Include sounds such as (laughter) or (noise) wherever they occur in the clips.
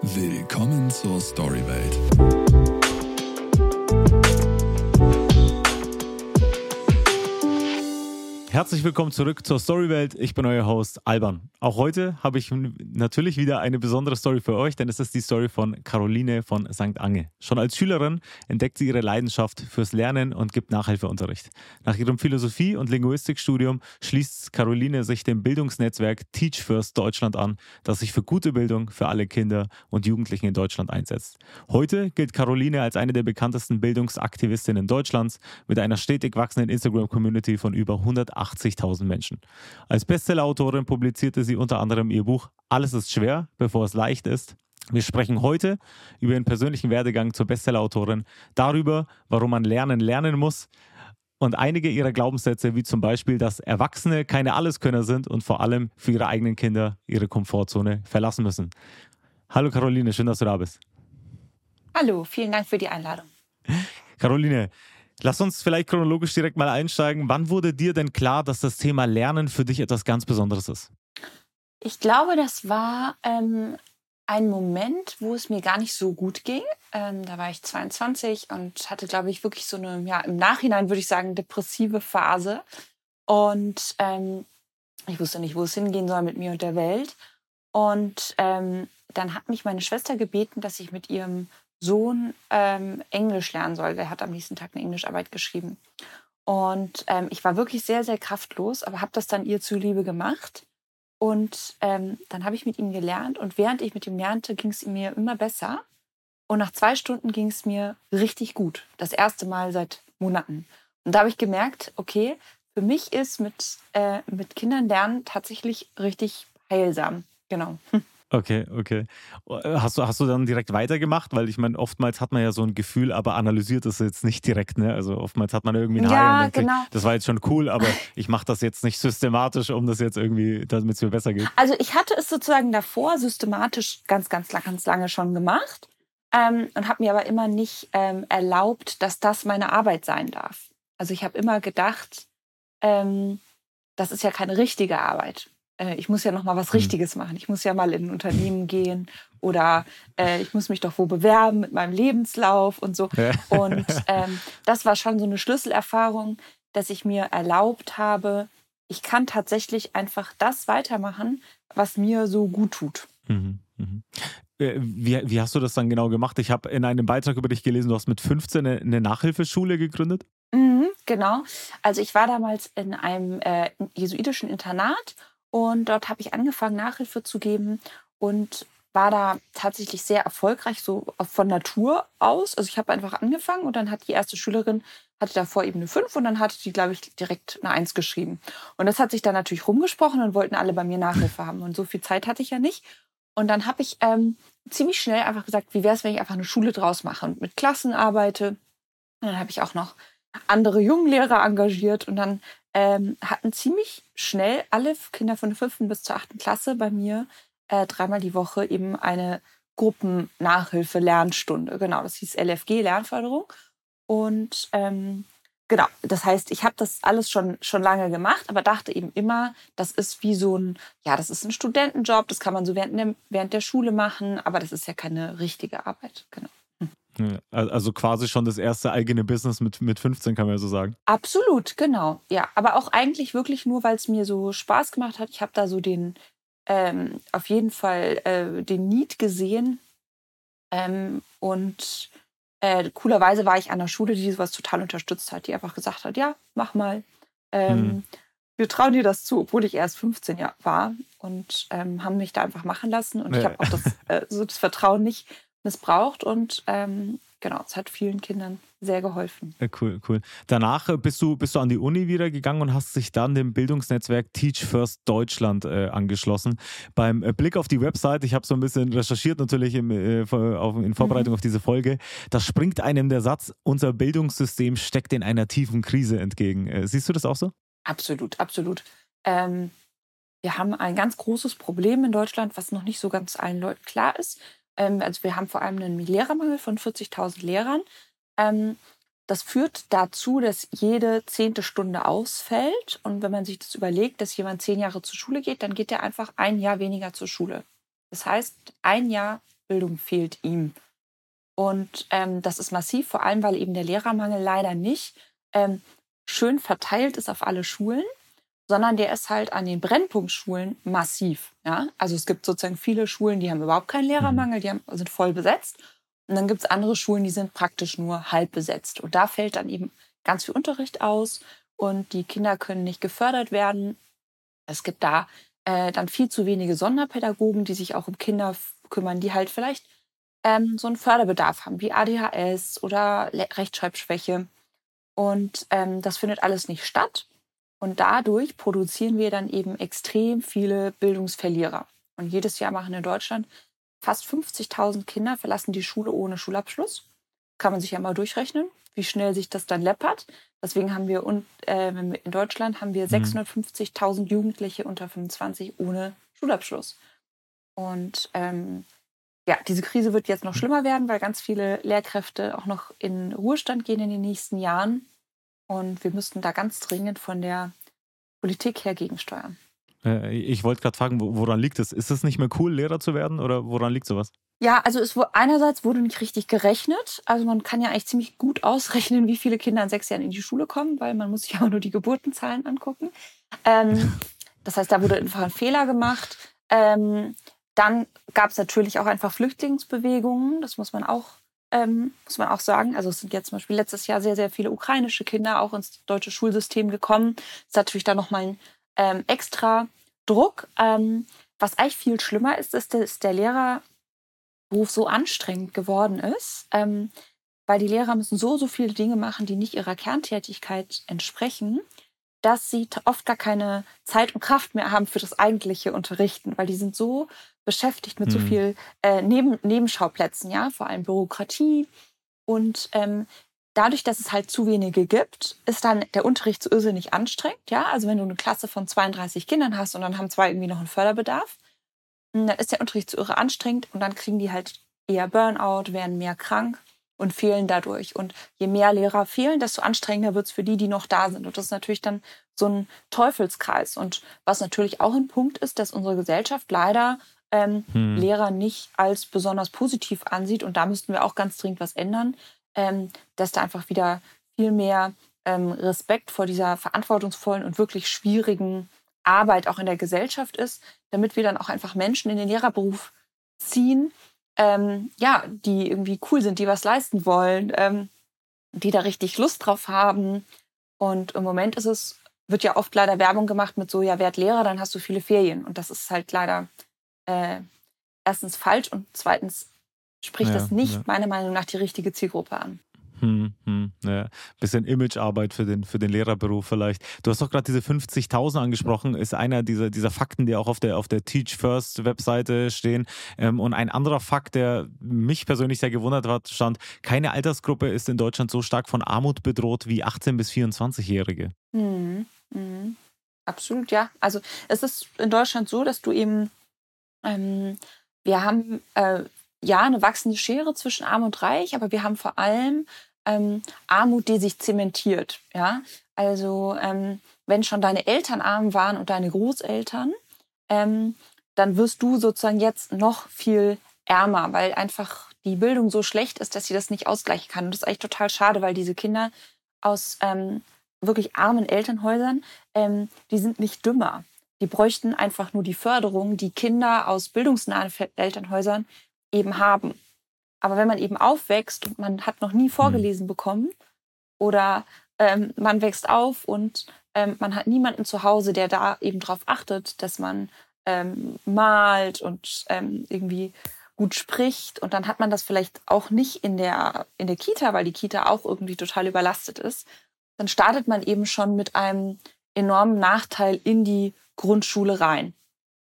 Willkommen zur Storywelt. Herzlich willkommen zurück zur Storywelt. Ich bin euer Host Alban. Auch heute habe ich natürlich wieder eine besondere Story für euch, denn es ist die Story von Caroline von St. Ange. Schon als Schülerin entdeckt sie ihre Leidenschaft fürs Lernen und gibt Nachhilfeunterricht. Nach ihrem Philosophie- und Linguistikstudium schließt Caroline sich dem Bildungsnetzwerk Teach First Deutschland an, das sich für gute Bildung für alle Kinder und Jugendlichen in Deutschland einsetzt. Heute gilt Caroline als eine der bekanntesten Bildungsaktivistinnen Deutschlands mit einer stetig wachsenden Instagram-Community von über 100 80.000 Menschen. Als Bestsellerautorin publizierte sie unter anderem ihr Buch Alles ist schwer, bevor es leicht ist. Wir sprechen heute über ihren persönlichen Werdegang zur Bestsellerautorin, darüber, warum man lernen lernen muss und einige ihrer Glaubenssätze, wie zum Beispiel, dass Erwachsene keine Alleskönner sind und vor allem für ihre eigenen Kinder ihre Komfortzone verlassen müssen. Hallo Caroline, schön, dass du da bist. Hallo, vielen Dank für die Einladung. Caroline, Lass uns vielleicht chronologisch direkt mal einsteigen. Wann wurde dir denn klar, dass das Thema Lernen für dich etwas ganz Besonderes ist? Ich glaube, das war ähm, ein Moment, wo es mir gar nicht so gut ging. Ähm, da war ich 22 und hatte, glaube ich, wirklich so eine, ja, im Nachhinein würde ich sagen, depressive Phase. Und ähm, ich wusste nicht, wo es hingehen soll mit mir und der Welt. Und ähm, dann hat mich meine Schwester gebeten, dass ich mit ihrem Sohn ähm, Englisch lernen soll. Der hat am nächsten Tag eine Englischarbeit geschrieben. Und ähm, ich war wirklich sehr, sehr kraftlos, aber habe das dann ihr zuliebe gemacht. Und ähm, dann habe ich mit ihm gelernt und während ich mit ihm lernte, ging es mir immer besser. Und nach zwei Stunden ging es mir richtig gut. Das erste Mal seit Monaten. Und da habe ich gemerkt, okay, für mich ist mit, äh, mit Kindern lernen tatsächlich richtig heilsam. Genau. (laughs) Okay, okay. Äh, hast du, hast du dann direkt weitergemacht? Weil ich meine, oftmals hat man ja so ein Gefühl, aber analysiert es jetzt nicht direkt. Ne? Also oftmals hat man irgendwie ein ja, und denkt, genau. das war jetzt schon cool, aber ich mache das jetzt nicht systematisch, um das jetzt irgendwie, damit es mir besser geht. Also ich hatte es sozusagen davor systematisch ganz, ganz, ganz lange schon gemacht ähm, und habe mir aber immer nicht ähm, erlaubt, dass das meine Arbeit sein darf. Also ich habe immer gedacht, ähm, das ist ja keine richtige Arbeit. Äh, ich muss ja noch mal was mhm. Richtiges machen. Ich muss ja mal in ein Unternehmen gehen oder äh, ich muss mich doch wo bewerben mit meinem Lebenslauf und so. Ja. Und (laughs) ähm, das war schon so eine Schlüsselerfahrung, dass ich mir erlaubt habe, ich kann tatsächlich einfach das weitermachen, was mir so gut tut. Mhm, mhm. Äh, wie, wie, hast du das dann genau gemacht? Ich habe in einem Beitrag über dich gelesen, du hast mit 15 eine, eine Nachhilfeschule gegründet. Mhm, genau. Also ich war damals in einem äh, jesuitischen Internat und dort habe ich angefangen, Nachhilfe zu geben und war da tatsächlich sehr erfolgreich, so von Natur aus. Also ich habe einfach angefangen und dann hat die erste Schülerin, hatte davor eben eine 5 und dann hatte die, glaube ich, direkt eine 1 geschrieben. Und das hat sich dann natürlich rumgesprochen und wollten alle bei mir Nachhilfe haben. Und so viel Zeit hatte ich ja nicht. Und dann habe ich ähm, ziemlich schnell einfach gesagt, wie wäre es, wenn ich einfach eine Schule draus mache und mit Klassen arbeite. Und dann habe ich auch noch andere Junglehrer engagiert und dann ähm, hatten ziemlich schnell alle Kinder von der fünften bis zur achten Klasse bei mir äh, dreimal die Woche eben eine Gruppennachhilfe-Lernstunde. Genau, das hieß LFG, Lernförderung. Und ähm, genau, das heißt, ich habe das alles schon, schon lange gemacht, aber dachte eben immer, das ist wie so ein, ja, das ist ein Studentenjob, das kann man so während der, während der Schule machen, aber das ist ja keine richtige Arbeit. Genau. Also quasi schon das erste eigene Business mit, mit 15, kann man ja so sagen. Absolut, genau. Ja, aber auch eigentlich wirklich nur, weil es mir so Spaß gemacht hat. Ich habe da so den, ähm, auf jeden Fall äh, den Need gesehen. Ähm, und äh, coolerweise war ich an der Schule, die sowas total unterstützt hat, die einfach gesagt hat, ja, mach mal. Ähm, hm. Wir trauen dir das zu, obwohl ich erst 15 Jahre war und ähm, haben mich da einfach machen lassen. Und ja. ich habe auch das, äh, so das Vertrauen nicht missbraucht und ähm, genau, es hat vielen Kindern sehr geholfen. Cool, cool. Danach äh, bist du, bist du an die Uni wieder gegangen und hast dich dann dem Bildungsnetzwerk Teach First Deutschland äh, angeschlossen. Beim äh, Blick auf die Website, ich habe so ein bisschen recherchiert natürlich im, äh, auf, in Vorbereitung mhm. auf diese Folge, da springt einem der Satz, unser Bildungssystem steckt in einer tiefen Krise entgegen. Äh, siehst du das auch so? Absolut, absolut. Ähm, wir haben ein ganz großes Problem in Deutschland, was noch nicht so ganz allen Leuten klar ist. Ähm, also wir haben vor allem einen Lehrermangel von 40.000 Lehrern. Ähm, das führt dazu, dass jede zehnte Stunde ausfällt. Und wenn man sich das überlegt, dass jemand zehn Jahre zur Schule geht, dann geht er einfach ein Jahr weniger zur Schule. Das heißt, ein Jahr Ausbildung fehlt ihm. Und ähm, das ist massiv, vor allem weil eben der Lehrermangel leider nicht ähm, schön verteilt ist auf alle Schulen, sondern der ist halt an den Brennpunktschulen massiv. Ja? Also es gibt sozusagen viele Schulen, die haben überhaupt keinen Lehrermangel, die haben, sind voll besetzt. Und dann gibt es andere Schulen, die sind praktisch nur halb besetzt. Und da fällt dann eben ganz viel Unterricht aus und die Kinder können nicht gefördert werden. Es gibt da äh, dann viel zu wenige Sonderpädagogen, die sich auch um Kinder kümmern, die halt vielleicht ähm, so einen Förderbedarf haben, wie ADHS oder Rechtschreibschwäche. Und ähm, das findet alles nicht statt. Und dadurch produzieren wir dann eben extrem viele Bildungsverlierer. Und jedes Jahr machen in Deutschland fast 50.000 Kinder verlassen die Schule ohne Schulabschluss. Kann man sich ja mal durchrechnen, wie schnell sich das dann läppert. Deswegen haben wir äh, in Deutschland haben wir 650.000 mhm. Jugendliche unter 25 ohne Schulabschluss. Und ähm, ja, diese Krise wird jetzt noch schlimmer werden, weil ganz viele Lehrkräfte auch noch in Ruhestand gehen in den nächsten Jahren. Und wir müssten da ganz dringend von der Politik her gegensteuern. Äh, ich wollte gerade fragen, woran liegt es? Ist es nicht mehr cool, Lehrer zu werden oder woran liegt sowas? Ja, also es wurde, einerseits wurde nicht richtig gerechnet. Also man kann ja eigentlich ziemlich gut ausrechnen, wie viele Kinder in sechs Jahren in die Schule kommen, weil man muss sich auch (laughs) nur die Geburtenzahlen angucken. Ähm, (laughs) das heißt, da wurde einfach ein Fehler gemacht. Ähm, dann gab es natürlich auch einfach Flüchtlingsbewegungen, das muss man auch, ähm, muss man auch sagen. Also es sind jetzt zum Beispiel letztes Jahr sehr, sehr viele ukrainische Kinder auch ins deutsche Schulsystem gekommen. Das ist natürlich da nochmal ein ähm, extra Druck. Ähm, was eigentlich viel schlimmer ist, ist, dass der Lehrerberuf so anstrengend geworden ist, ähm, weil die Lehrer müssen so, so viele Dinge machen, die nicht ihrer Kerntätigkeit entsprechen dass sie oft gar keine Zeit und Kraft mehr haben für das eigentliche Unterrichten, weil die sind so beschäftigt mit hm. so viel äh, Neben Nebenschauplätzen, ja, vor allem Bürokratie. Und ähm, dadurch, dass es halt zu wenige gibt, ist dann der Unterricht so irrsinnig anstrengend, ja. Also wenn du eine Klasse von 32 Kindern hast und dann haben zwei irgendwie noch einen Förderbedarf, hm, dann ist der Unterricht zu irre anstrengend und dann kriegen die halt eher Burnout, werden mehr krank und fehlen dadurch. Und je mehr Lehrer fehlen, desto anstrengender wird es für die, die noch da sind. Und das ist natürlich dann so ein Teufelskreis. Und was natürlich auch ein Punkt ist, dass unsere Gesellschaft leider ähm, hm. Lehrer nicht als besonders positiv ansieht. Und da müssten wir auch ganz dringend was ändern, ähm, dass da einfach wieder viel mehr ähm, Respekt vor dieser verantwortungsvollen und wirklich schwierigen Arbeit auch in der Gesellschaft ist, damit wir dann auch einfach Menschen in den Lehrerberuf ziehen, ähm, ja, die irgendwie cool sind, die was leisten wollen, ähm, die da richtig Lust drauf haben. Und im Moment ist es, wird ja oft leider Werbung gemacht mit so, ja, werd Lehrer, dann hast du viele Ferien. Und das ist halt leider äh, erstens falsch und zweitens spricht ja, das nicht ja. meiner Meinung nach die richtige Zielgruppe an. Hm, hm, ja. Bisschen Imagearbeit für den, für den Lehrerberuf vielleicht. Du hast doch gerade diese 50.000 angesprochen, ist einer dieser, dieser Fakten, die auch auf der, auf der Teach First Webseite stehen. Ähm, und ein anderer Fakt, der mich persönlich sehr gewundert hat, stand, keine Altersgruppe ist in Deutschland so stark von Armut bedroht wie 18- bis 24-Jährige. Hm, hm. Absolut, ja. Also es ist in Deutschland so, dass du eben ähm, wir haben äh, ja eine wachsende Schere zwischen Arm und Reich, aber wir haben vor allem ähm, Armut, die sich zementiert. Ja, also ähm, wenn schon deine Eltern arm waren und deine Großeltern, ähm, dann wirst du sozusagen jetzt noch viel ärmer, weil einfach die Bildung so schlecht ist, dass sie das nicht ausgleichen kann. Und das ist eigentlich total schade, weil diese Kinder aus ähm, wirklich armen Elternhäusern, ähm, die sind nicht dümmer. Die bräuchten einfach nur die Förderung, die Kinder aus bildungsnahen Elternhäusern eben haben. Aber wenn man eben aufwächst und man hat noch nie mhm. vorgelesen bekommen oder ähm, man wächst auf und ähm, man hat niemanden zu Hause, der da eben darauf achtet, dass man ähm, malt und ähm, irgendwie gut spricht und dann hat man das vielleicht auch nicht in der, in der Kita, weil die Kita auch irgendwie total überlastet ist, dann startet man eben schon mit einem enormen Nachteil in die Grundschule rein.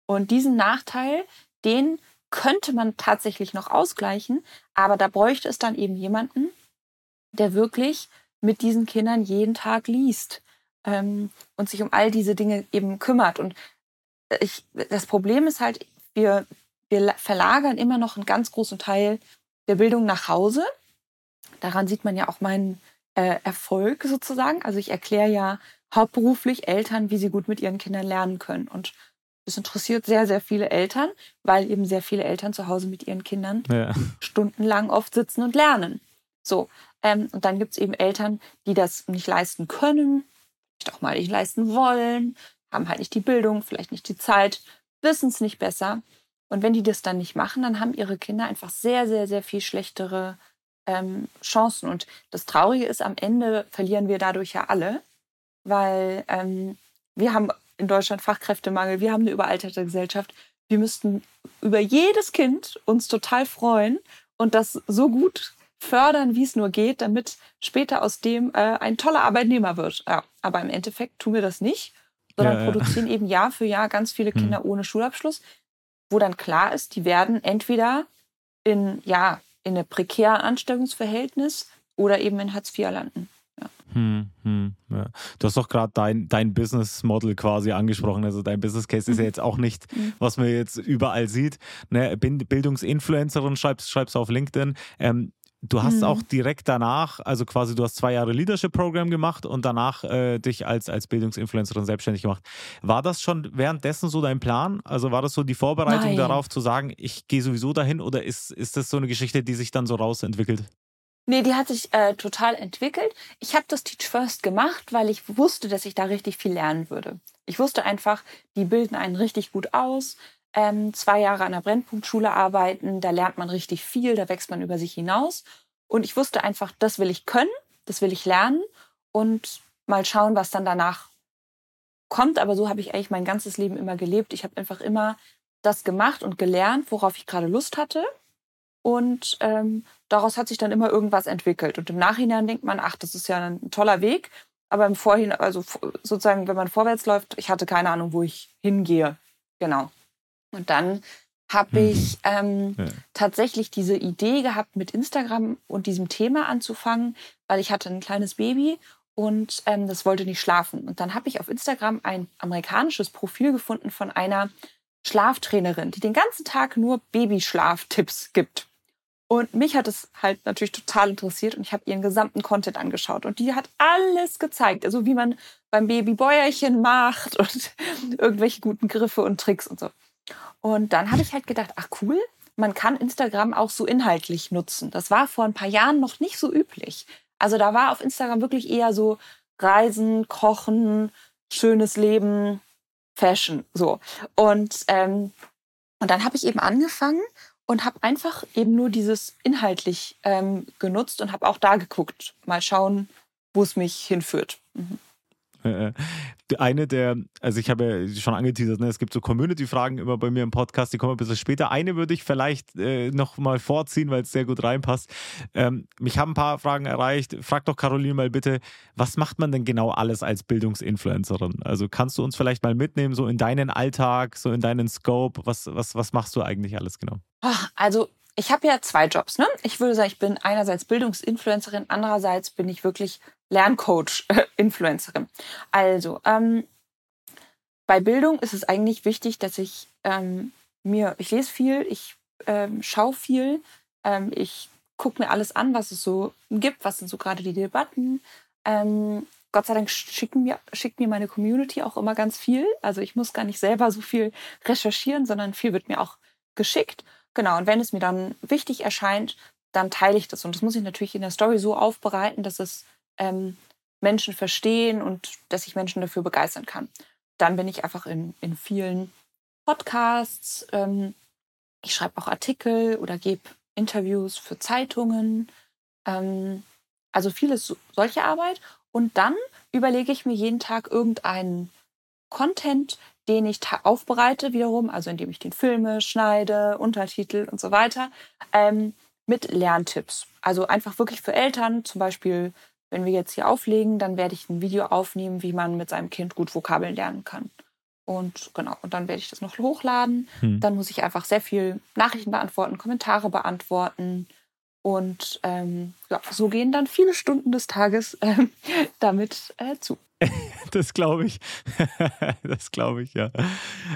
Und diesen Nachteil, den könnte man tatsächlich noch ausgleichen, aber da bräuchte es dann eben jemanden, der wirklich mit diesen Kindern jeden Tag liest ähm, und sich um all diese Dinge eben kümmert. Und ich, das Problem ist halt, wir, wir verlagern immer noch einen ganz großen Teil der Bildung nach Hause. Daran sieht man ja auch meinen äh, Erfolg sozusagen. Also ich erkläre ja hauptberuflich Eltern, wie sie gut mit ihren Kindern lernen können. Und Das interessiert sehr, sehr viele Eltern, weil eben sehr viele Eltern zu Hause mit ihren Kindern ja. stundenlang oft sitzen und lernen. So, ähm, und dann gibt es eben Eltern, die das nicht leisten können, vielleicht auch mal nicht leisten wollen, haben halt nicht die Bildung, vielleicht nicht die Zeit, wissen es nicht besser. Und wenn die das dann nicht machen, dann haben ihre Kinder einfach sehr, sehr, sehr viel schlechtere ähm, Chancen. Und das Traurige ist, am Ende verlieren wir dadurch ja alle, weil ähm, wir haben in Deutschland Fachkräftemangel, wir haben eine überalterte Gesellschaft. Wir müssten über jedes Kind uns total freuen und das so gut fördern, wie es nur geht, damit später aus dem äh, ein toller Arbeitnehmer wird. Ja, aber im Endeffekt tun wir das nicht, sondern ja, ja. produzieren eben Jahr für Jahr ganz viele hm. Kinder hm. ohne Schulabschluss, wo dann klar ist, die werden entweder in, ja, in einem prekären Anstellungsverhältnis oder eben in Hartz IV landen. Ja. Hm, hm, ja. Du hast doch gerade dein, dein Business Model quasi angesprochen. Also dein Business Case ist ja mhm. jetzt auch nicht, mhm. was man jetzt überall sieht. Ne? Bildungsinfluencerin schreibst, schreibst auf LinkedIn. Ähm, Du hast mhm. auch direkt danach, also quasi du hast zwei Jahre Leadership Program gemacht und danach äh, dich als, als Bildungsinfluencerin selbstständig gemacht. War das schon währenddessen so dein Plan? Also war das so die Vorbereitung Nein. darauf zu sagen, ich gehe sowieso dahin oder ist, ist das so eine Geschichte, die sich dann so rausentwickelt? Nee, die hat sich äh, total entwickelt. Ich habe das Teach First gemacht, weil ich wusste, dass ich da richtig viel lernen würde. Ich wusste einfach, die bilden einen richtig gut aus. Ähm, zwei Jahre an der Brennpunktschule arbeiten, da lernt man richtig viel, da wächst man über sich hinaus. Und ich wusste einfach, das will ich können, das will ich lernen und mal schauen, was dann danach kommt. Aber so habe ich eigentlich mein ganzes Leben immer gelebt. Ich habe einfach immer das gemacht und gelernt, worauf ich gerade Lust hatte. Und ähm, daraus hat sich dann immer irgendwas entwickelt. Und im Nachhinein denkt man, ach, das ist ja ein toller Weg. Aber im Vorhinein, also sozusagen, wenn man vorwärts läuft, ich hatte keine Ahnung, wo ich hingehe. Genau. Und dann habe mhm. ich ähm, ja. tatsächlich diese Idee gehabt, mit Instagram und diesem Thema anzufangen, weil ich hatte ein kleines Baby und ähm, das wollte nicht schlafen. Und dann habe ich auf Instagram ein amerikanisches Profil gefunden von einer Schlaftrainerin, die den ganzen Tag nur Babyschlaftipps gibt. Und mich hat es halt natürlich total interessiert und ich habe ihren gesamten Content angeschaut. Und die hat alles gezeigt, also wie man beim Baby Bäuerchen macht (laughs) und irgendwelche guten Griffe und Tricks und so. Und dann habe ich halt gedacht, ach cool, man kann Instagram auch so inhaltlich nutzen. Das war vor ein paar Jahren noch nicht so üblich. Also da war auf Instagram wirklich eher so Reisen, Kochen, schönes Leben, Fashion, so. Und, ähm, und dann habe ich eben angefangen und habe einfach eben nur dieses inhaltlich ähm, genutzt und habe auch da geguckt, mal schauen, wo es mich hinführt. Mhm. Eine der, also ich habe ja schon angeteasert, ne, es gibt so Community-Fragen immer bei mir im Podcast, die kommen ein bisschen später. Eine würde ich vielleicht äh, noch mal vorziehen, weil es sehr gut reinpasst. Ähm, mich haben ein paar Fragen erreicht. Frag doch Caroline mal bitte, was macht man denn genau alles als Bildungsinfluencerin? Also kannst du uns vielleicht mal mitnehmen, so in deinen Alltag, so in deinen Scope? Was, was, was machst du eigentlich alles genau? Also ich habe ja zwei Jobs. Ne? Ich würde sagen, ich bin einerseits Bildungsinfluencerin, andererseits bin ich wirklich Lerncoach-Influencerin. Also, ähm, bei Bildung ist es eigentlich wichtig, dass ich ähm, mir, ich lese viel, ich ähm, schaue viel, ähm, ich gucke mir alles an, was es so gibt, was sind so gerade die Debatten. Ähm, Gott sei Dank schicken mir, schickt mir meine Community auch immer ganz viel. Also ich muss gar nicht selber so viel recherchieren, sondern viel wird mir auch geschickt. Genau, und wenn es mir dann wichtig erscheint, dann teile ich das. Und das muss ich natürlich in der Story so aufbereiten, dass es ähm, Menschen verstehen und dass ich Menschen dafür begeistern kann. Dann bin ich einfach in, in vielen Podcasts. Ähm, ich schreibe auch Artikel oder gebe Interviews für Zeitungen. Ähm, also vieles so, solche Arbeit. Und dann überlege ich mir jeden Tag irgendeinen Content, den ich aufbereite wiederum, also indem ich den filme, schneide, Untertitel und so weiter, ähm, mit Lerntipps. Also einfach wirklich für Eltern, zum Beispiel wenn wir jetzt hier auflegen, dann werde ich ein Video aufnehmen, wie man mit seinem Kind gut Vokabeln lernen kann. Und genau, und dann werde ich das noch hochladen. Hm. Dann muss ich einfach sehr viel Nachrichten beantworten, Kommentare beantworten. Und ähm, ja, so gehen dann viele Stunden des Tages (laughs) äh, damit äh, zu. (laughs) das glaube ich. (laughs) das glaube ich, ja.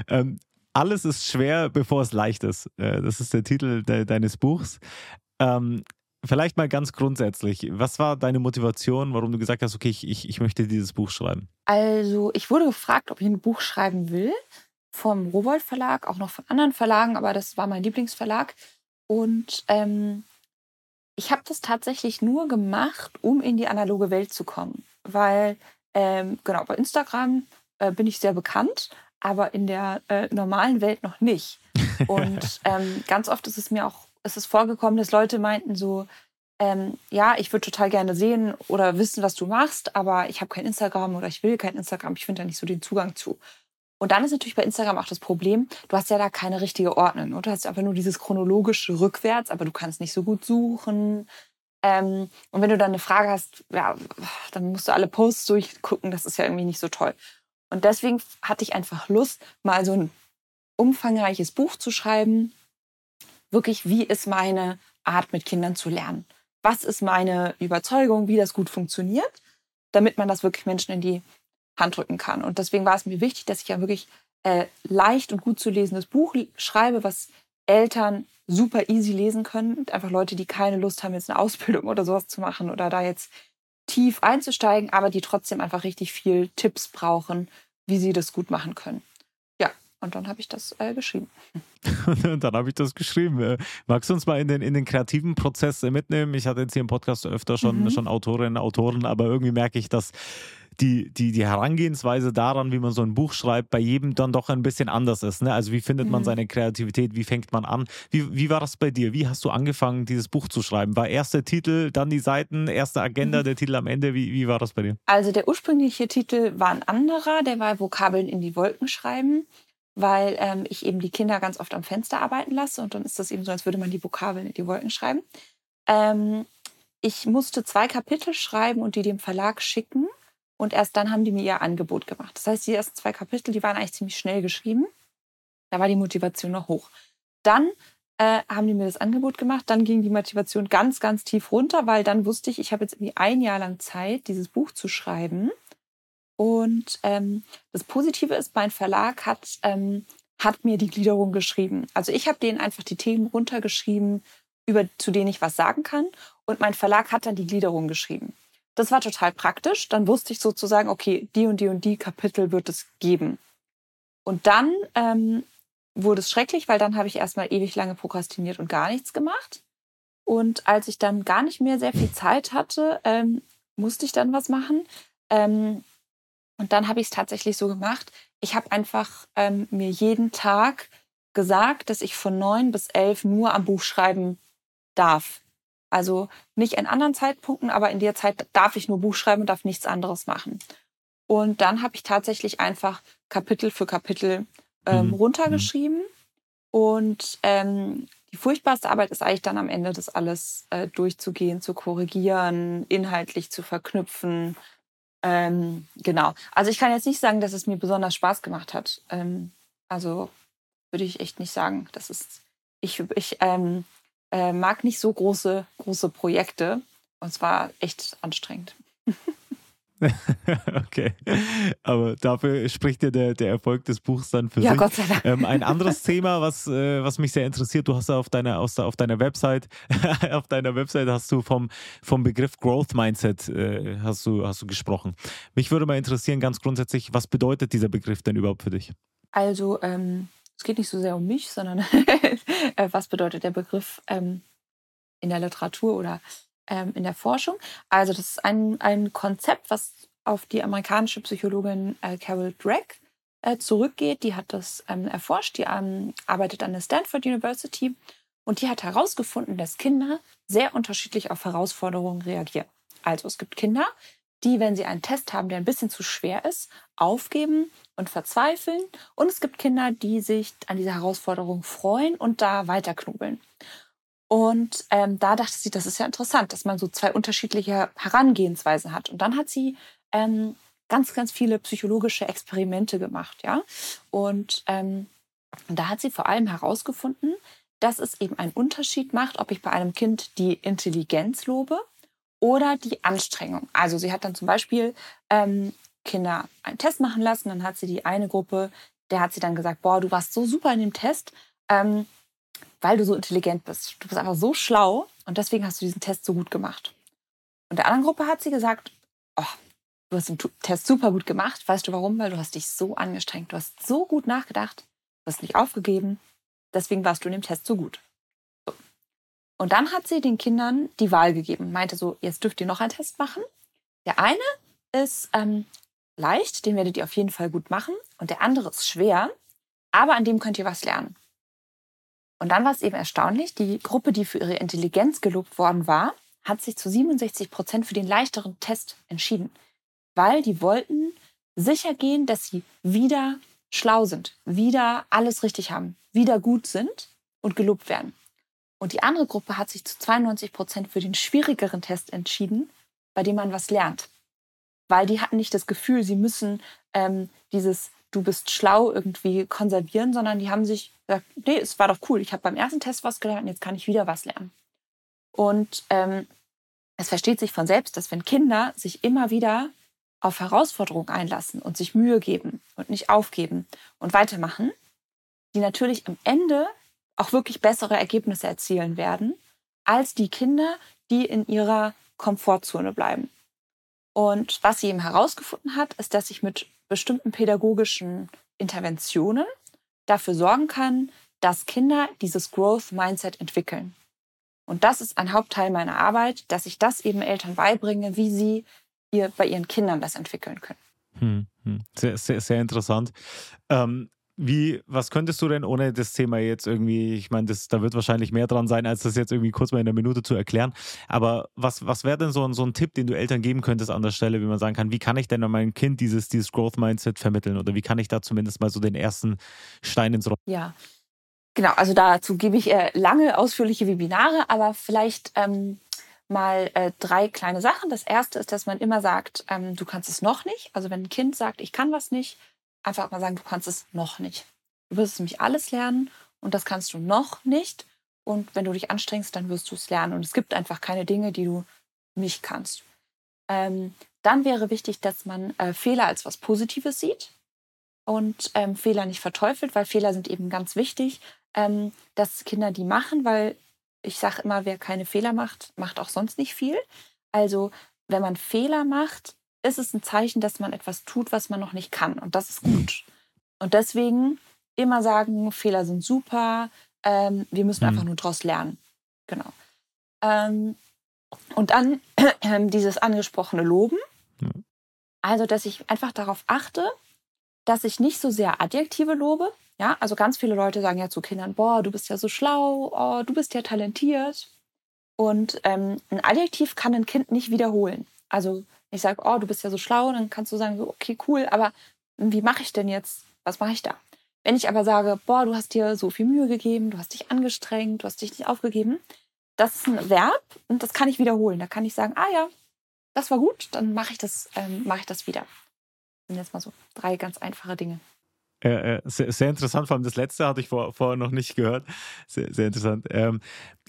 Ähm, alles ist schwer, bevor es leicht ist. Äh, das ist der Titel de deines Buchs. Ähm, Vielleicht mal ganz grundsätzlich, was war deine Motivation, warum du gesagt hast, okay, ich, ich, ich möchte dieses Buch schreiben? Also, ich wurde gefragt, ob ich ein Buch schreiben will vom Rowold Verlag, auch noch von anderen Verlagen, aber das war mein Lieblingsverlag. Und ähm, ich habe das tatsächlich nur gemacht, um in die analoge Welt zu kommen. Weil, ähm, genau, bei Instagram äh, bin ich sehr bekannt, aber in der äh, normalen Welt noch nicht. (laughs) Und ähm, ganz oft ist es mir auch, ist es vorgekommen, dass Leute meinten so, ähm, ja, ich würde total gerne sehen oder wissen, was du machst, aber ich habe kein Instagram oder ich will kein Instagram, ich finde da nicht so den Zugang zu. Und dann ist natürlich bei Instagram auch das Problem, du hast ja da keine richtige Ordnung. Oder? Du hast einfach nur dieses chronologische rückwärts, aber du kannst nicht so gut suchen. Ähm, und wenn du dann eine Frage hast, ja, dann musst du alle Posts durchgucken. Das ist ja irgendwie nicht so toll. Und deswegen hatte ich einfach Lust, mal so ein umfangreiches Buch zu schreiben. Wirklich, wie ist meine Art, mit Kindern zu lernen? Was ist meine Überzeugung, wie das gut funktioniert, damit man das wirklich Menschen in die Hand drücken kann. Und deswegen war es mir wichtig, dass ich ja wirklich äh, leicht und gut zu lesendes Buch schreibe, was Eltern super easy lesen können. Einfach Leute, die keine Lust haben, jetzt eine Ausbildung oder sowas zu machen oder da jetzt tief einzusteigen, aber die trotzdem einfach richtig viel Tipps brauchen, wie sie das gut machen können. Und dann habe ich das äh, geschrieben. (laughs) Und dann habe ich das geschrieben. Äh, magst du uns mal in den, in den kreativen Prozess äh, mitnehmen? Ich hatte jetzt hier im Podcast öfter schon, mhm. schon Autorinnen, Autoren, aber irgendwie merke ich, dass die, die, die Herangehensweise daran, wie man so ein Buch schreibt, bei jedem dann doch ein bisschen anders ist. Ne? Also wie findet man mhm. seine Kreativität, wie fängt man an? Wie, wie war das bei dir? Wie hast du angefangen, dieses Buch zu schreiben? War erster Titel, dann die Seiten, erste Agenda, mhm. der Titel am Ende? Wie, wie war das bei dir? Also der ursprüngliche Titel war ein anderer, der war Vokabeln in die Wolken schreiben weil ähm, ich eben die Kinder ganz oft am Fenster arbeiten lasse und dann ist das eben so, als würde man die Vokabeln in die Wolken schreiben. Ähm, ich musste zwei Kapitel schreiben und die dem Verlag schicken und erst dann haben die mir ihr Angebot gemacht. Das heißt, die ersten zwei Kapitel, die waren eigentlich ziemlich schnell geschrieben. Da war die Motivation noch hoch. Dann äh, haben die mir das Angebot gemacht. Dann ging die Motivation ganz, ganz tief runter, weil dann wusste ich, ich habe jetzt irgendwie ein Jahr lang Zeit, dieses Buch zu schreiben. Und ähm, das Positive ist, mein Verlag hat, ähm, hat mir die Gliederung geschrieben. Also ich habe denen einfach die Themen runtergeschrieben, über, zu denen ich was sagen kann. Und mein Verlag hat dann die Gliederung geschrieben. Das war total praktisch. Dann wusste ich sozusagen, okay, die und die und die Kapitel wird es geben. Und dann ähm, wurde es schrecklich, weil dann habe ich erstmal ewig lange prokrastiniert und gar nichts gemacht. Und als ich dann gar nicht mehr sehr viel Zeit hatte, ähm, musste ich dann was machen. Ähm, und dann habe ich es tatsächlich so gemacht. Ich habe einfach ähm, mir jeden Tag gesagt, dass ich von neun bis elf nur am Buch schreiben darf. Also nicht in anderen Zeitpunkten, aber in der Zeit darf ich nur Buch schreiben und darf nichts anderes machen. Und dann habe ich tatsächlich einfach Kapitel für Kapitel ähm, mhm. runtergeschrieben. Und ähm, die furchtbarste Arbeit ist eigentlich dann am Ende, das alles äh, durchzugehen, zu korrigieren, inhaltlich zu verknüpfen. Ähm, genau. Also ich kann jetzt nicht sagen, dass es mir besonders Spaß gemacht hat. Ähm, also würde ich echt nicht sagen. Das ist, ich, ich ähm, äh, mag nicht so große, große Projekte. Und es war echt anstrengend. (laughs) (laughs) okay. Aber dafür spricht ja der, der Erfolg des Buchs dann für ja, sich. Gott sei Dank. Ähm, ein anderes Thema, was, äh, was mich sehr interessiert, du hast ja auf deiner, aus, auf deiner Website, (laughs) auf deiner Website hast du vom, vom Begriff Growth Mindset äh, hast, du, hast du gesprochen. Mich würde mal interessieren, ganz grundsätzlich, was bedeutet dieser Begriff denn überhaupt für dich? Also, ähm, es geht nicht so sehr um mich, sondern (laughs) äh, was bedeutet der Begriff ähm, in der Literatur oder ähm, in der Forschung. Also das ist ein, ein Konzept, was auf die amerikanische Psychologin äh, Carol Drake äh, zurückgeht. Die hat das ähm, erforscht, die ähm, arbeitet an der Stanford University und die hat herausgefunden, dass Kinder sehr unterschiedlich auf Herausforderungen reagieren. Also es gibt Kinder, die, wenn sie einen Test haben, der ein bisschen zu schwer ist, aufgeben und verzweifeln. Und es gibt Kinder, die sich an dieser Herausforderung freuen und da weiterknobeln. Und ähm, da dachte sie, das ist ja interessant, dass man so zwei unterschiedliche Herangehensweisen hat. Und dann hat sie ähm, ganz, ganz viele psychologische Experimente gemacht, ja. Und ähm, da hat sie vor allem herausgefunden, dass es eben einen Unterschied macht, ob ich bei einem Kind die Intelligenz lobe oder die Anstrengung. Also sie hat dann zum Beispiel ähm, Kinder einen Test machen lassen. Dann hat sie die eine Gruppe, der hat sie dann gesagt, boah, du warst so super in dem Test, ähm, weil du so intelligent bist. Du bist einfach so schlau und deswegen hast du diesen Test so gut gemacht. Und der anderen Gruppe hat sie gesagt, oh, du hast den Test super gut gemacht. Weißt du warum? Weil du hast dich so angestrengt. Du hast so gut nachgedacht. Du hast nicht aufgegeben, deswegen warst du in dem Test so gut. So. Und dann hat sie den Kindern die Wahl gegeben, meinte so, jetzt dürft ihr noch einen Test machen. Der eine ist ähm, leicht, den werdet ihr auf jeden Fall gut machen. Und der andere ist schwer, aber an dem könnt ihr was lernen. Und dann war es eben erstaunlich, die Gruppe, die für ihre Intelligenz gelobt worden war, hat sich zu 67 Prozent für den leichteren Test entschieden, weil die wollten sicher gehen, dass sie wieder schlau sind, wieder alles richtig haben, wieder gut sind und gelobt werden. Und die andere Gruppe hat sich zu 92 Prozent für den schwierigeren Test entschieden, bei dem man was lernt. Weil die hatten nicht das Gefühl, sie müssen ähm, dieses du bist schlau irgendwie konservieren, sondern die haben sich gesagt, nee, es war doch cool, ich habe beim ersten Test was gelernt, jetzt kann ich wieder was lernen. Und ähm, es versteht sich von selbst, dass wenn Kinder sich immer wieder auf Herausforderungen einlassen und sich Mühe geben und nicht aufgeben und weitermachen, die natürlich am Ende auch wirklich bessere Ergebnisse erzielen werden, als die Kinder, die in ihrer Komfortzone bleiben. Und was sie eben herausgefunden hat, ist, dass ich mit bestimmten pädagogischen Interventionen dafür sorgen kann, dass Kinder dieses Growth Mindset entwickeln. Und das ist ein Hauptteil meiner Arbeit, dass ich das eben Eltern beibringe, wie sie ihr, bei ihren Kindern das entwickeln können. Hm, hm. Sehr, sehr, sehr interessant. Ähm, wie, was könntest du denn ohne das Thema jetzt irgendwie, ich meine, da wird wahrscheinlich mehr dran sein, als das jetzt irgendwie kurz mal in einer Minute zu erklären. Aber was, was wäre denn so ein, so ein Tipp, den du Eltern geben könntest an der Stelle, wie man sagen kann, wie kann ich denn an mein Kind dieses, dieses Growth Mindset vermitteln oder wie kann ich da zumindest mal so den ersten Stein ins Rollen? Ja, genau. Also dazu gebe ich äh, lange, ausführliche Webinare, aber vielleicht ähm, mal äh, drei kleine Sachen. Das erste ist, dass man immer sagt, ähm, du kannst es noch nicht. Also wenn ein Kind sagt, ich kann was nicht, einfach mal sagen, du kannst es noch nicht. Du wirst nämlich alles lernen und das kannst du noch nicht. Und wenn du dich anstrengst, dann wirst du es lernen. Und es gibt einfach keine Dinge, die du nicht kannst. Ähm, dann wäre wichtig, dass man äh, Fehler als was Positives sieht und ähm, Fehler nicht verteufelt, weil Fehler sind eben ganz wichtig, ähm, dass Kinder die machen, weil ich sage immer, wer keine Fehler macht, macht auch sonst nicht viel. Also wenn man Fehler macht, ist es ein Zeichen, dass man etwas tut, was man noch nicht kann. Und das ist gut. Und deswegen immer sagen, Fehler sind super, ähm, wir müssen mhm. einfach nur daraus lernen. Genau. Ähm, und dann äh, (clears throat) dieses angesprochene Loben. Mhm. Also, dass ich einfach darauf achte, dass ich nicht so sehr Adjektive lobe. Ja, also ganz viele Leute sagen ja zu Kindern, boah, du bist ja so schlau, oh, du bist ja talentiert. Und ähm, ein Adjektiv kann ein Kind nicht wiederholen. Also ich sage, oh, du bist ja so schlau, dann kannst du sagen, so, okay, cool, aber wie mache ich denn jetzt? Was mache ich da? Wenn ich aber sage, boah, du hast dir so viel Mühe gegeben, du hast dich angestrengt, du hast dich nicht aufgegeben, das ist ein Verb und das kann ich wiederholen. Da kann ich sagen, ah ja, das war gut, dann mache ich ähm, mache ich das wieder. Das sind jetzt mal so drei ganz einfache Dinge. Äh, sehr, sehr, interessant, vor allem das letzte hatte ich vor, vorher noch nicht gehört. Sehr, sehr interessant. Ähm,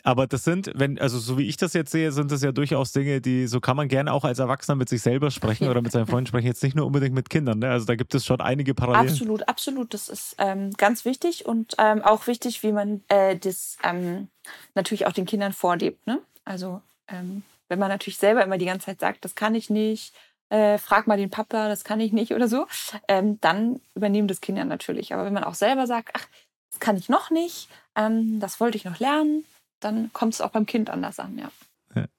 aber das sind, wenn, also so wie ich das jetzt sehe, sind das ja durchaus Dinge, die, so kann man gerne auch als Erwachsener mit sich selber sprechen oder mit seinen Freunden sprechen, jetzt nicht nur unbedingt mit Kindern. Ne? Also da gibt es schon einige Parallelen. Absolut, absolut. Das ist ähm, ganz wichtig und ähm, auch wichtig, wie man äh, das ähm, natürlich auch den Kindern vorlebt. Ne? Also ähm, wenn man natürlich selber immer die ganze Zeit sagt, das kann ich nicht, äh, frag mal den Papa, das kann ich nicht oder so, ähm, dann übernehmen das Kinder natürlich. Aber wenn man auch selber sagt, ach, das kann ich noch nicht, ähm, das wollte ich noch lernen, dann kommt es auch beim Kind anders an, ja.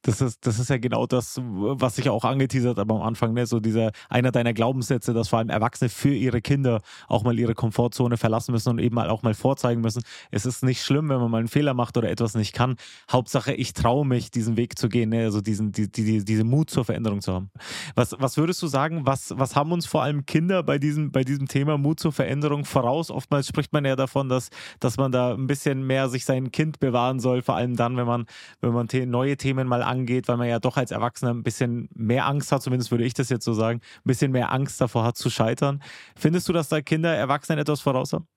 Das ist, das ist ja genau das, was ich auch angeteasert habe am Anfang, ne? so dieser einer deiner Glaubenssätze, dass vor allem Erwachsene für ihre Kinder auch mal ihre Komfortzone verlassen müssen und eben auch mal vorzeigen müssen. Es ist nicht schlimm, wenn man mal einen Fehler macht oder etwas nicht kann. Hauptsache, ich traue mich, diesen Weg zu gehen, ne? also diesen, die, die, diese Mut zur Veränderung zu haben. Was, was würdest du sagen, was, was haben uns vor allem Kinder bei diesem, bei diesem Thema Mut zur Veränderung voraus? Oftmals spricht man ja davon, dass, dass man da ein bisschen mehr sich sein Kind bewahren soll, vor allem dann, wenn man, wenn man neue Themen Themen mal angeht, weil man ja doch als Erwachsener ein bisschen mehr Angst hat, zumindest würde ich das jetzt so sagen, ein bisschen mehr Angst davor hat zu scheitern. Findest du, dass da Kinder Erwachsenen etwas voraus haben?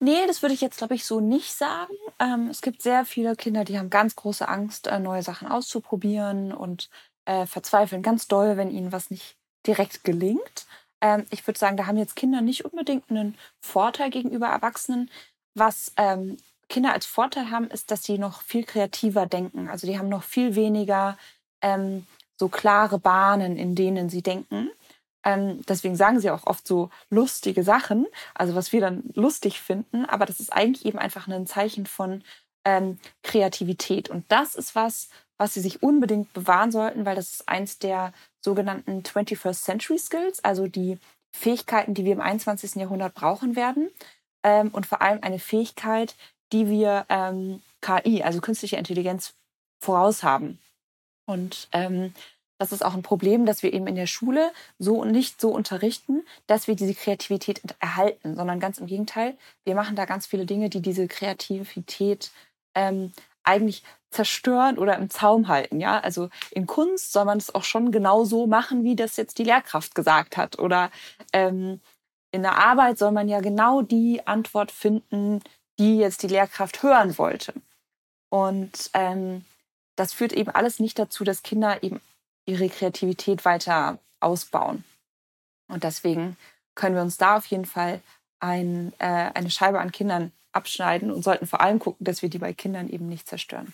Nee, das würde ich jetzt, glaube ich, so nicht sagen. Ähm, es gibt sehr viele Kinder, die haben ganz große Angst, äh, neue Sachen auszuprobieren und äh, verzweifeln ganz doll, wenn ihnen was nicht direkt gelingt. Ähm, ich würde sagen, da haben jetzt Kinder nicht unbedingt einen Vorteil gegenüber Erwachsenen. Was ähm, Kinder als Vorteil haben, ist, dass sie noch viel kreativer denken. Also die haben noch viel weniger ähm, so klare Bahnen, in denen sie denken. Ähm, deswegen sagen sie auch oft so lustige Sachen, also was wir dann lustig finden, aber das ist eigentlich eben einfach ein Zeichen von ähm, Kreativität. Und das ist was, was sie sich unbedingt bewahren sollten, weil das ist eins der sogenannten 21st Century Skills, also die Fähigkeiten, die wir im 21. Jahrhundert brauchen werden. Ähm, und vor allem eine Fähigkeit, die wir ähm, KI, also künstliche Intelligenz, voraus haben. Und ähm, das ist auch ein Problem, dass wir eben in der Schule so nicht so unterrichten, dass wir diese Kreativität erhalten, sondern ganz im Gegenteil. Wir machen da ganz viele Dinge, die diese Kreativität ähm, eigentlich zerstören oder im Zaum halten. Ja, also in Kunst soll man es auch schon genau so machen, wie das jetzt die Lehrkraft gesagt hat. Oder ähm, in der Arbeit soll man ja genau die Antwort finden, die jetzt die Lehrkraft hören wollte. Und ähm, das führt eben alles nicht dazu, dass Kinder eben ihre Kreativität weiter ausbauen. Und deswegen können wir uns da auf jeden Fall ein, äh, eine Scheibe an Kindern abschneiden und sollten vor allem gucken, dass wir die bei Kindern eben nicht zerstören.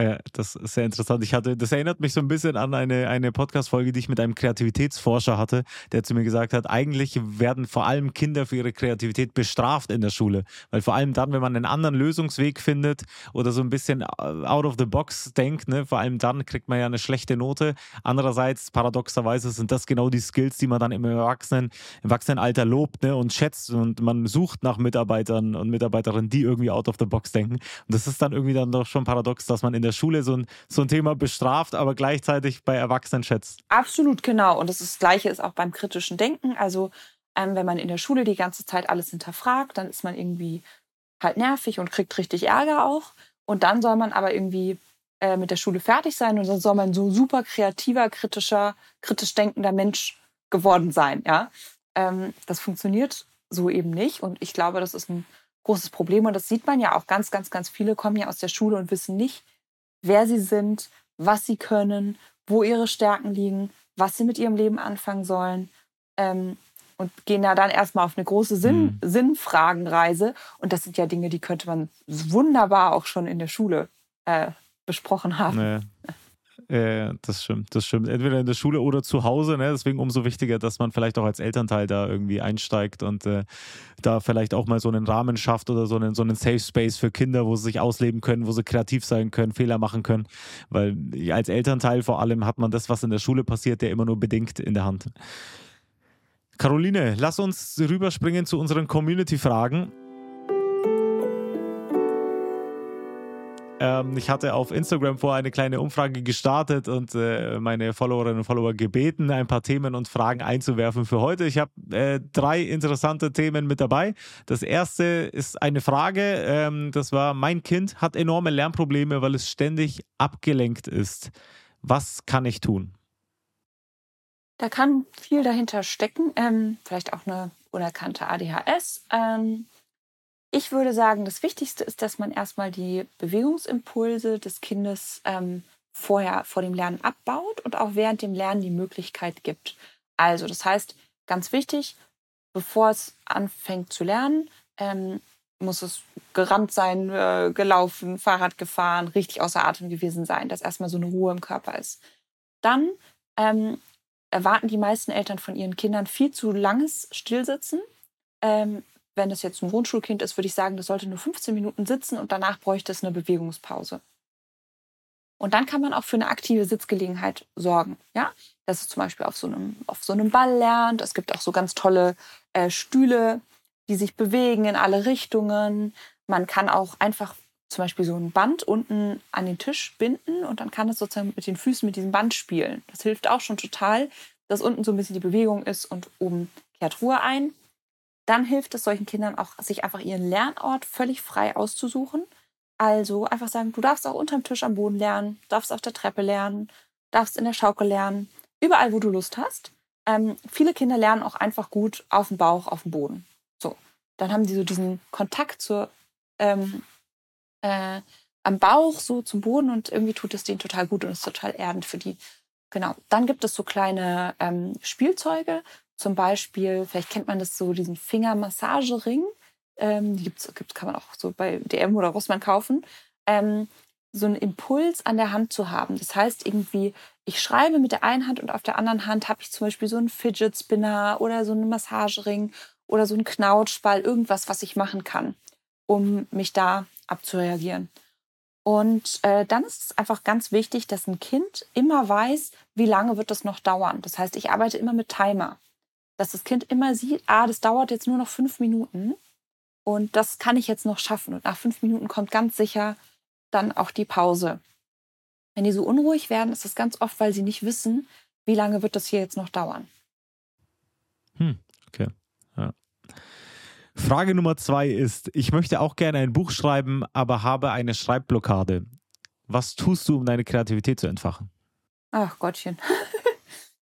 Ja, das ist sehr interessant. Ich hatte, das erinnert mich so ein bisschen an eine, eine Podcast-Folge, die ich mit einem Kreativitätsforscher hatte, der zu mir gesagt hat, eigentlich werden vor allem Kinder für ihre Kreativität bestraft in der Schule. Weil vor allem dann, wenn man einen anderen Lösungsweg findet oder so ein bisschen out of the box denkt, ne, vor allem dann kriegt man ja eine schlechte Note. Andererseits, paradoxerweise, sind das genau die Skills, die man dann im Erwachsenen, Erwachsenenalter lobt ne, und schätzt und man sucht nach Mitarbeitern und Mitarbeiterinnen, die irgendwie out of the box denken. Und das ist dann irgendwie dann doch schon paradox, dass man in der der Schule so ein, so ein Thema bestraft, aber gleichzeitig bei Erwachsenen schätzt. Absolut, genau. Und das, das Gleiche ist auch beim kritischen Denken. Also ähm, wenn man in der Schule die ganze Zeit alles hinterfragt, dann ist man irgendwie halt nervig und kriegt richtig Ärger auch. Und dann soll man aber irgendwie äh, mit der Schule fertig sein und dann soll man so super kreativer, kritischer, kritisch denkender Mensch geworden sein. Ja, ähm, das funktioniert so eben nicht. Und ich glaube, das ist ein großes Problem. Und das sieht man ja auch ganz, ganz, ganz viele kommen ja aus der Schule und wissen nicht, wer sie sind, was sie können, wo ihre Stärken liegen, was sie mit ihrem Leben anfangen sollen. Ähm, und gehen da dann erstmal auf eine große Sinn, mhm. Sinnfragenreise. Und das sind ja Dinge, die könnte man wunderbar auch schon in der Schule äh, besprochen haben. Nee. Ja, das stimmt, das stimmt. Entweder in der Schule oder zu Hause, ne? Deswegen umso wichtiger, dass man vielleicht auch als Elternteil da irgendwie einsteigt und äh, da vielleicht auch mal so einen Rahmen schafft oder so einen, so einen Safe Space für Kinder, wo sie sich ausleben können, wo sie kreativ sein können, Fehler machen können. Weil als Elternteil vor allem hat man das, was in der Schule passiert, ja immer nur bedingt in der Hand. Caroline, lass uns rüberspringen zu unseren Community-Fragen. Ähm, ich hatte auf Instagram vor eine kleine Umfrage gestartet und äh, meine Followerinnen und Follower gebeten, ein paar Themen und Fragen einzuwerfen für heute. Ich habe äh, drei interessante Themen mit dabei. Das erste ist eine Frage, ähm, das war, mein Kind hat enorme Lernprobleme, weil es ständig abgelenkt ist. Was kann ich tun? Da kann viel dahinter stecken, ähm, vielleicht auch eine unerkannte ADHS. Ähm, ich würde sagen, das Wichtigste ist, dass man erstmal die Bewegungsimpulse des Kindes ähm, vorher vor dem Lernen abbaut und auch während dem Lernen die Möglichkeit gibt. Also, das heißt, ganz wichtig, bevor es anfängt zu lernen, ähm, muss es gerannt sein, äh, gelaufen, Fahrrad gefahren, richtig außer Atem gewesen sein, dass erstmal so eine Ruhe im Körper ist. Dann ähm, erwarten die meisten Eltern von ihren Kindern viel zu langes Stillsitzen. Ähm, wenn das jetzt ein Grundschulkind ist, würde ich sagen, das sollte nur 15 Minuten sitzen und danach bräuchte es eine Bewegungspause. Und dann kann man auch für eine aktive Sitzgelegenheit sorgen. Ja? Dass es zum Beispiel auf so einem, auf so einem Ball lernt. Es gibt auch so ganz tolle äh, Stühle, die sich bewegen in alle Richtungen. Man kann auch einfach zum Beispiel so ein Band unten an den Tisch binden und dann kann es sozusagen mit den Füßen mit diesem Band spielen. Das hilft auch schon total, dass unten so ein bisschen die Bewegung ist und oben kehrt Ruhe ein dann hilft es solchen Kindern auch, sich einfach ihren Lernort völlig frei auszusuchen. Also einfach sagen, du darfst auch unterm Tisch am Boden lernen, darfst auf der Treppe lernen, darfst in der Schaukel lernen, überall, wo du Lust hast. Ähm, viele Kinder lernen auch einfach gut auf dem Bauch, auf dem Boden. So, dann haben die so diesen Kontakt zur, ähm, äh, am Bauch, so zum Boden und irgendwie tut es denen total gut und ist total erdend für die. Genau. Dann gibt es so kleine ähm, Spielzeuge, zum Beispiel, vielleicht kennt man das so, diesen Fingermassagering. Ähm, die gibt's, gibt's, kann man auch so bei DM oder Rossmann kaufen. Ähm, so einen Impuls an der Hand zu haben. Das heißt irgendwie, ich schreibe mit der einen Hand und auf der anderen Hand habe ich zum Beispiel so einen Fidget Spinner oder so einen Massagering oder so einen Knautschball, irgendwas, was ich machen kann, um mich da abzureagieren. Und äh, dann ist es einfach ganz wichtig, dass ein Kind immer weiß, wie lange wird das noch dauern. Das heißt, ich arbeite immer mit Timer, dass das Kind immer sieht, ah, das dauert jetzt nur noch fünf Minuten und das kann ich jetzt noch schaffen. Und nach fünf Minuten kommt ganz sicher dann auch die Pause. Wenn die so unruhig werden, ist das ganz oft, weil sie nicht wissen, wie lange wird das hier jetzt noch dauern. Hm, okay. Ja. Frage Nummer zwei ist, ich möchte auch gerne ein Buch schreiben, aber habe eine Schreibblockade. Was tust du, um deine Kreativität zu entfachen? Ach Gottchen. (laughs)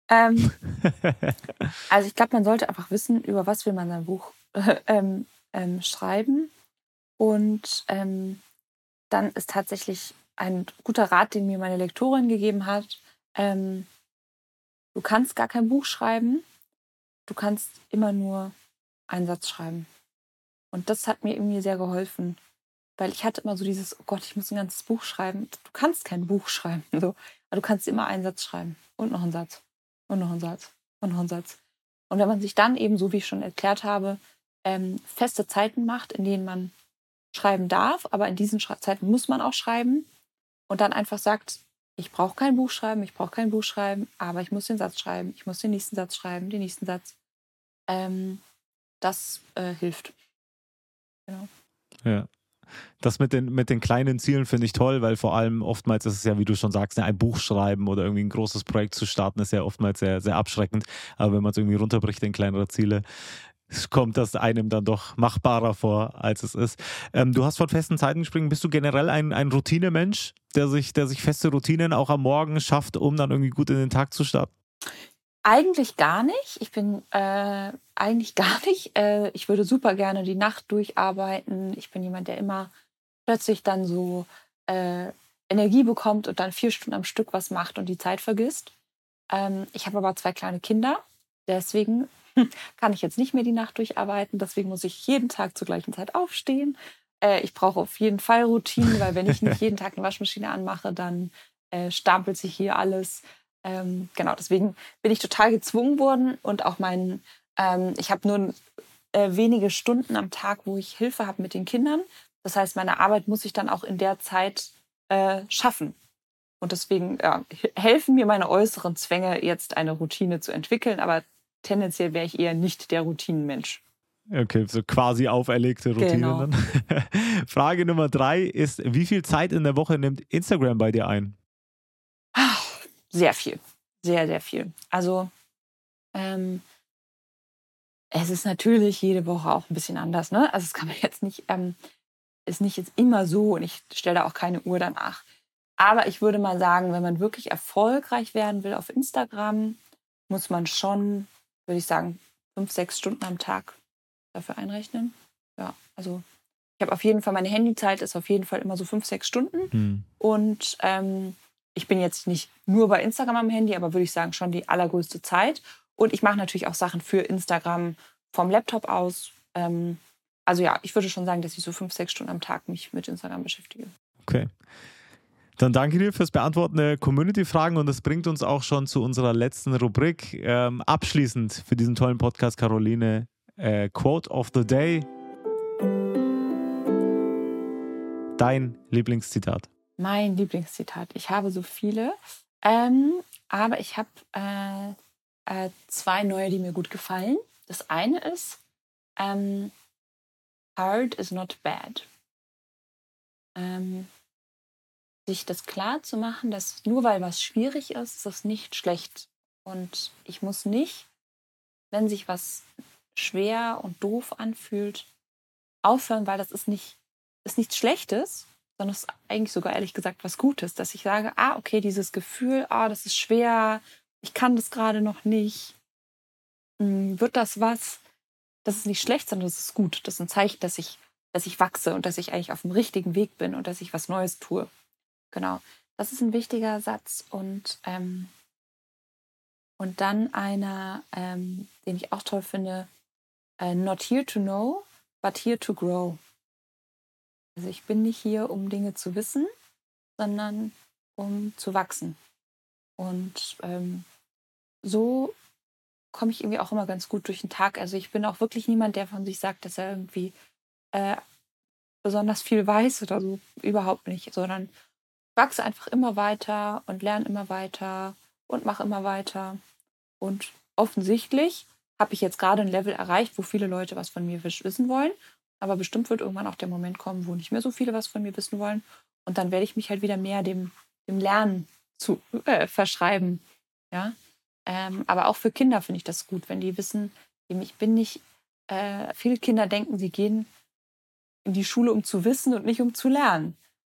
ähm, (laughs) also ich glaube, man sollte einfach wissen, über was will man sein Buch äh, (laughs) ähm, ähm, schreiben. Und ähm, dann ist tatsächlich ein guter Rat, den mir meine Lektorin gegeben hat. Ähm, du kannst gar kein Buch schreiben, du kannst immer nur einen Satz schreiben. Und das hat mir irgendwie sehr geholfen, weil ich hatte immer so dieses, oh Gott, ich muss ein ganzes Buch schreiben. Du kannst kein Buch schreiben, (laughs) so. aber du kannst immer einen Satz schreiben und noch einen Satz und noch einen Satz und noch einen Satz. Und wenn man sich dann eben, so wie ich schon erklärt habe, ähm, feste Zeiten macht, in denen man schreiben darf, aber in diesen Zeiten muss man auch schreiben und dann einfach sagt, ich brauche kein Buch schreiben, ich brauche kein Buch schreiben, aber ich muss den Satz schreiben, ich muss den nächsten Satz schreiben, den nächsten Satz. Ähm, das äh, hilft. Genau. Ja. Das mit den, mit den kleinen Zielen finde ich toll, weil vor allem oftmals ist es ja, wie du schon sagst, ein Buch schreiben oder irgendwie ein großes Projekt zu starten, ist ja oftmals sehr, sehr abschreckend. Aber wenn man es irgendwie runterbricht in kleinere Ziele, kommt das einem dann doch machbarer vor, als es ist. Ähm, du hast von festen Zeiten gesprochen. Bist du generell ein, ein Routinemensch, der sich, der sich feste Routinen auch am Morgen schafft, um dann irgendwie gut in den Tag zu starten? Eigentlich gar nicht. Ich bin äh, eigentlich (laughs) gar nicht. Äh, ich würde super gerne die Nacht durcharbeiten. Ich bin jemand, der immer plötzlich dann so äh, Energie bekommt und dann vier Stunden am Stück was macht und die Zeit vergisst. Ähm, ich habe aber zwei kleine Kinder. Deswegen (laughs) kann ich jetzt nicht mehr die Nacht durcharbeiten. Deswegen muss ich jeden Tag zur gleichen Zeit aufstehen. Äh, ich brauche auf jeden Fall Routinen, weil wenn ich nicht (laughs) jeden Tag eine Waschmaschine anmache, dann äh, stapelt sich hier alles. Ähm, genau, deswegen bin ich total gezwungen worden und auch mein, ähm, ich habe nur äh, wenige Stunden am Tag, wo ich Hilfe habe mit den Kindern. Das heißt, meine Arbeit muss ich dann auch in der Zeit äh, schaffen. Und deswegen ja, helfen mir meine äußeren Zwänge, jetzt eine Routine zu entwickeln. Aber tendenziell wäre ich eher nicht der Routinenmensch. Okay, so quasi auferlegte Routinen genau. dann. (laughs) Frage Nummer drei ist, wie viel Zeit in der Woche nimmt Instagram bei dir ein? Sehr viel. Sehr, sehr viel. Also ähm, es ist natürlich jede Woche auch ein bisschen anders. Ne? Also es kann man (laughs) jetzt nicht, ähm, ist nicht jetzt immer so und ich stelle da auch keine Uhr danach. Aber ich würde mal sagen, wenn man wirklich erfolgreich werden will auf Instagram, muss man schon würde ich sagen, fünf, sechs Stunden am Tag dafür einrechnen. Ja, also ich habe auf jeden Fall, meine Handyzeit ist auf jeden Fall immer so fünf, sechs Stunden. Mhm. Und ähm, ich bin jetzt nicht nur bei Instagram am Handy, aber würde ich sagen, schon die allergrößte Zeit. Und ich mache natürlich auch Sachen für Instagram vom Laptop aus. Ähm, also ja, ich würde schon sagen, dass ich so fünf, sechs Stunden am Tag mich mit Instagram beschäftige. Okay. Dann danke dir fürs Beantworten der Community-Fragen und das bringt uns auch schon zu unserer letzten Rubrik. Ähm, abschließend für diesen tollen Podcast, Caroline, äh, Quote of the Day. Dein Lieblingszitat. Mein Lieblingszitat. Ich habe so viele, ähm, aber ich habe äh, äh, zwei neue, die mir gut gefallen. Das eine ist, ähm, Hard is not bad. Ähm, sich das klar zu machen, dass nur weil was schwierig ist, ist das nicht schlecht. Und ich muss nicht, wenn sich was schwer und doof anfühlt, aufhören, weil das ist nicht, ist nichts Schlechtes, sondern es ist eigentlich sogar ehrlich gesagt was Gutes, dass ich sage, ah, okay, dieses Gefühl, ah, das ist schwer, ich kann das gerade noch nicht, hm, wird das was? Das ist nicht schlecht, sondern das ist gut. Das ist ein Zeichen, dass ich, dass ich wachse und dass ich eigentlich auf dem richtigen Weg bin und dass ich was Neues tue. Genau, das ist ein wichtiger Satz. Und, ähm, und dann einer, ähm, den ich auch toll finde, äh, not here to know, but here to grow. Also ich bin nicht hier, um Dinge zu wissen, sondern um zu wachsen. Und ähm, so komme ich irgendwie auch immer ganz gut durch den Tag. Also ich bin auch wirklich niemand, der von sich sagt, dass er irgendwie äh, besonders viel weiß oder so. Überhaupt nicht, sondern wachse einfach immer weiter und lerne immer weiter und mache immer weiter. Und offensichtlich habe ich jetzt gerade ein Level erreicht, wo viele Leute was von mir wissen wollen. Aber bestimmt wird irgendwann auch der Moment kommen, wo nicht mehr so viele was von mir wissen wollen. Und dann werde ich mich halt wieder mehr dem, dem Lernen zu äh, verschreiben. Ja. Ähm, aber auch für Kinder finde ich das gut, wenn die wissen, ich bin nicht, äh, viele Kinder denken, sie gehen in die Schule, um zu wissen und nicht um zu lernen,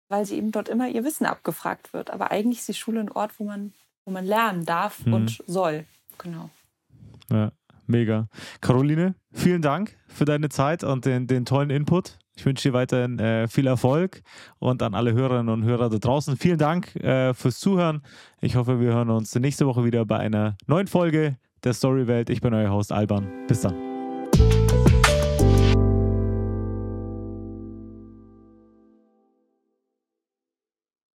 weil sie eben dort immer ihr Wissen abgefragt wird. Aber eigentlich ist die Schule ein Ort, wo man, wo man lernen darf mhm. und soll. Genau. Ja, mega. Caroline, vielen Dank für deine Zeit und den, den tollen Input. Ich wünsche dir weiterhin äh, viel Erfolg und an alle Hörerinnen und Hörer da draußen vielen Dank äh, fürs Zuhören. Ich hoffe, wir hören uns nächste Woche wieder bei einer neuen Folge der Storywelt. Ich bin euer Host Alban. Bis dann.